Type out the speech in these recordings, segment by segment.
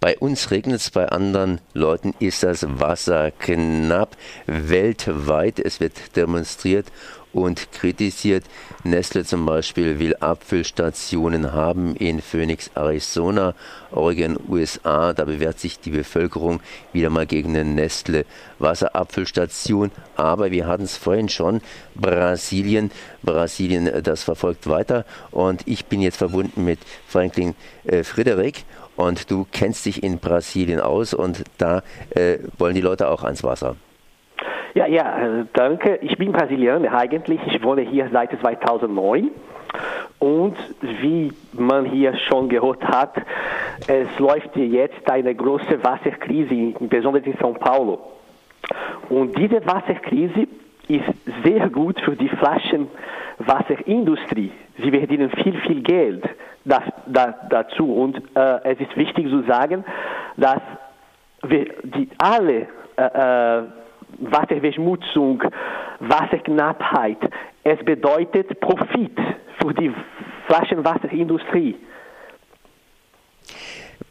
Bei uns regnet es, bei anderen Leuten ist das Wasser knapp. Weltweit, es wird demonstriert und kritisiert. Nestle zum Beispiel will Abfüllstationen haben in Phoenix, Arizona, Oregon, USA. Da bewährt sich die Bevölkerung wieder mal gegen eine Nestle Wasserabfüllstation. Aber wir hatten es vorhin schon, Brasilien. Brasilien, äh, das verfolgt weiter. Und ich bin jetzt verbunden mit Franklin äh, Frederik. Und du kennst dich in Brasilien aus und da äh, wollen die Leute auch ans Wasser. Ja, ja, äh, danke. Ich bin Brasilianer eigentlich. Ich wohne hier seit 2009. Und wie man hier schon gehört hat, es läuft jetzt eine große Wasserkrise, besonders in São Paulo. Und diese Wasserkrise ist sehr gut für die Flaschenwasserindustrie. Sie verdienen viel, viel Geld das, da, dazu. Und äh, es ist wichtig zu sagen, dass wir die alle äh, äh Wasserverschmutzung, Wasserknappheit. Es bedeutet Profit für die Flaschenwasserindustrie.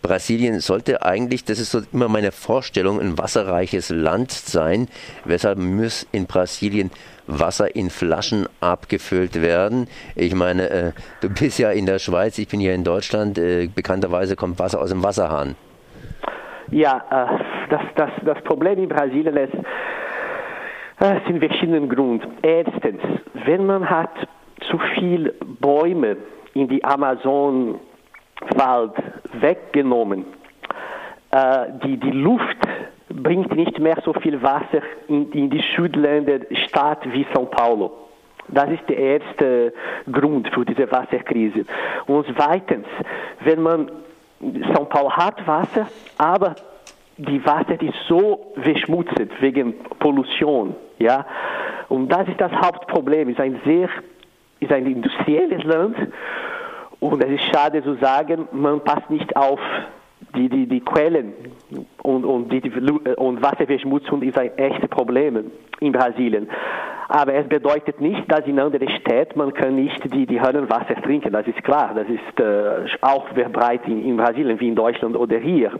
Brasilien sollte eigentlich, das ist so immer meine Vorstellung, ein wasserreiches Land sein. Weshalb muss in Brasilien Wasser in Flaschen abgefüllt werden? Ich meine, äh, du bist ja in der Schweiz, ich bin hier in Deutschland. Äh, bekannterweise kommt Wasser aus dem Wasserhahn. Ja, äh, das, das, das Problem in Brasilien ist, es sind verschiedene Gründe. Erstens, wenn man hat zu viele Bäume in die Amazonwald weggenommen, äh, die, die Luft bringt nicht mehr so viel Wasser in, in die Südländer Stadt wie São Paulo. Das ist der erste Grund für diese Wasserkrise. Und zweitens, wenn man São Paulo hat Wasser, aber die Wasser ist so verschmutzt wegen Pollution, ja. Und das ist das Hauptproblem. Es ist ein sehr, ist ein industrielles Land und es ist schade zu sagen, man passt nicht auf die, die, die Quellen und, und, die, und Wasserverschmutzung ist ein echtes Problem in Brasilien. Aber es bedeutet nicht, dass in anderen Städten man kann nicht die, die Wasser trinken. Das ist klar. Das ist äh, auch verbreitet in, in Brasilien wie in Deutschland oder hier.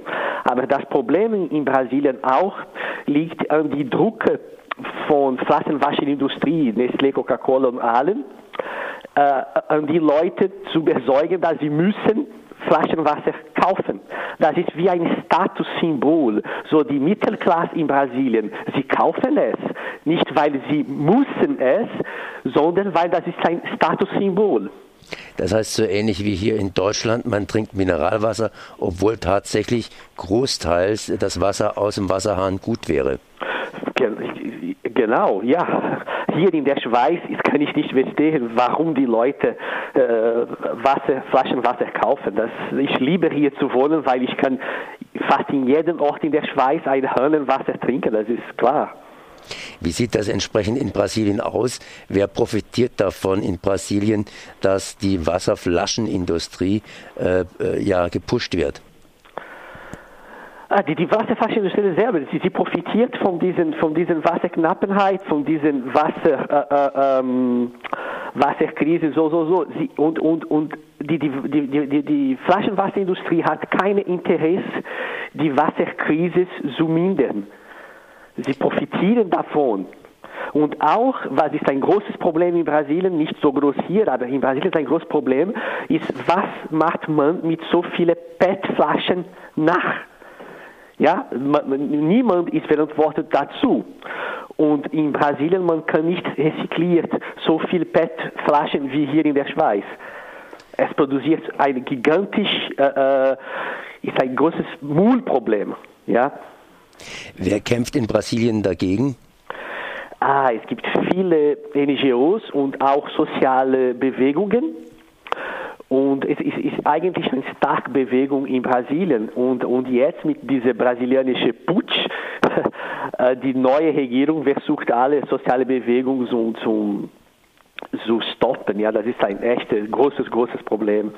Aber das Problem in Brasilien auch liegt an die Drucke von Flaschenwaschindustrie, Nestlé, Coca-Cola und allen, an die Leute zu besorgen, dass sie müssen Flaschenwasser kaufen. Das ist wie ein Statussymbol. So die Mittelklasse in Brasilien, sie kaufen es, nicht weil sie müssen es, sondern weil das ist ein Statussymbol. Das heißt so ähnlich wie hier in Deutschland, man trinkt Mineralwasser, obwohl tatsächlich großteils das Wasser aus dem Wasserhahn gut wäre. Genau, ja. Hier in der Schweiz kann ich nicht verstehen, warum die Leute äh, Wasser, Flaschenwasser kaufen. Das, ich liebe hier zu wohnen, weil ich kann fast in jedem Ort in der Schweiz ein Hörnenwasser trinken, das ist klar. Wie sieht das entsprechend in Brasilien aus? Wer profitiert davon in Brasilien, dass die Wasserflaschenindustrie äh, äh ja gepusht wird? Ah, die, die Wasserflaschenindustrie selber, sie, sie profitiert von diesen, von diesen Wasserknappenheit, von diesen Wasser, äh, äh, ähm, Wasserkrise, so, so, so. Sie, und und, und die, die, die, die, die Flaschenwasserindustrie hat kein Interesse, die Wasserkrise zu mindern. Sie profitieren davon. Und auch, was ist ein großes Problem in Brasilien, nicht so groß hier, aber in Brasilien ist ein großes Problem, ist, was macht man mit so vielen PET-Flaschen nach? Ja, niemand ist verantwortlich dazu. Und in Brasilien, man kann nicht rezykliert so viel PET-Flaschen wie hier in der Schweiz. Es produziert ein gigantisch, äh, äh ist ein großes Müllproblem. Ja. Wer kämpft in Brasilien dagegen? Ah, es gibt viele NGOs und auch soziale Bewegungen und es ist, eigentlich eine starke Bewegung in Brasilien. Und, und jetzt mit diesem brasilianischen Putsch, äh, die neue Regierung versucht alle soziale Bewegungen zu, zu, zu stoppen. Ja, das ist ein echtes, großes, großes Problem.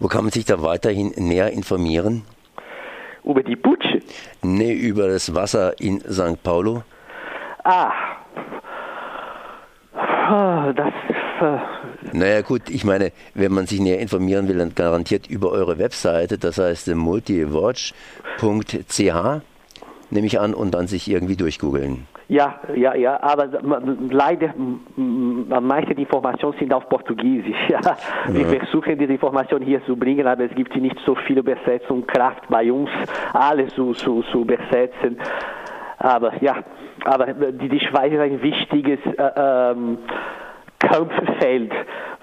Wo kann man sich da weiterhin näher informieren? Über die Putsche? Nee, über das Wasser in St. Paulo. Ah, ah das Äh, naja gut, ich meine, wenn man sich näher informieren will, dann garantiert über eure Webseite, das heißt multiwatch.ch, nehme ich an, und dann sich irgendwie durchgoogeln. Ja, ja, ja, aber leider, meiste Informationen sind auf Portugiesisch. Ja. Wir ja. versuchen diese Informationen hier zu bringen, aber es gibt nicht so viele Übersetzungskraft bei uns, alles zu, zu, zu übersetzen. Aber ja, aber die, die Schweiz ist ein wichtiges äh, ähm, Kampffeld,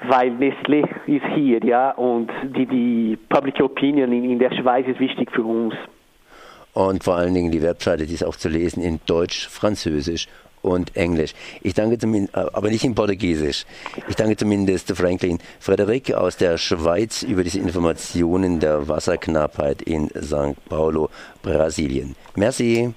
weil Nestlé ist hier, ja, und die, die Public Opinion in, in der Schweiz ist wichtig für uns und vor allen Dingen die Webseite, die ist auch zu lesen in Deutsch, Französisch und Englisch. Ich danke zumindest, äh, aber nicht in Portugiesisch. Ich danke zumindest Franklin Frederik aus der Schweiz über diese Informationen der Wasserknappheit in St. Paulo, Brasilien. Merci.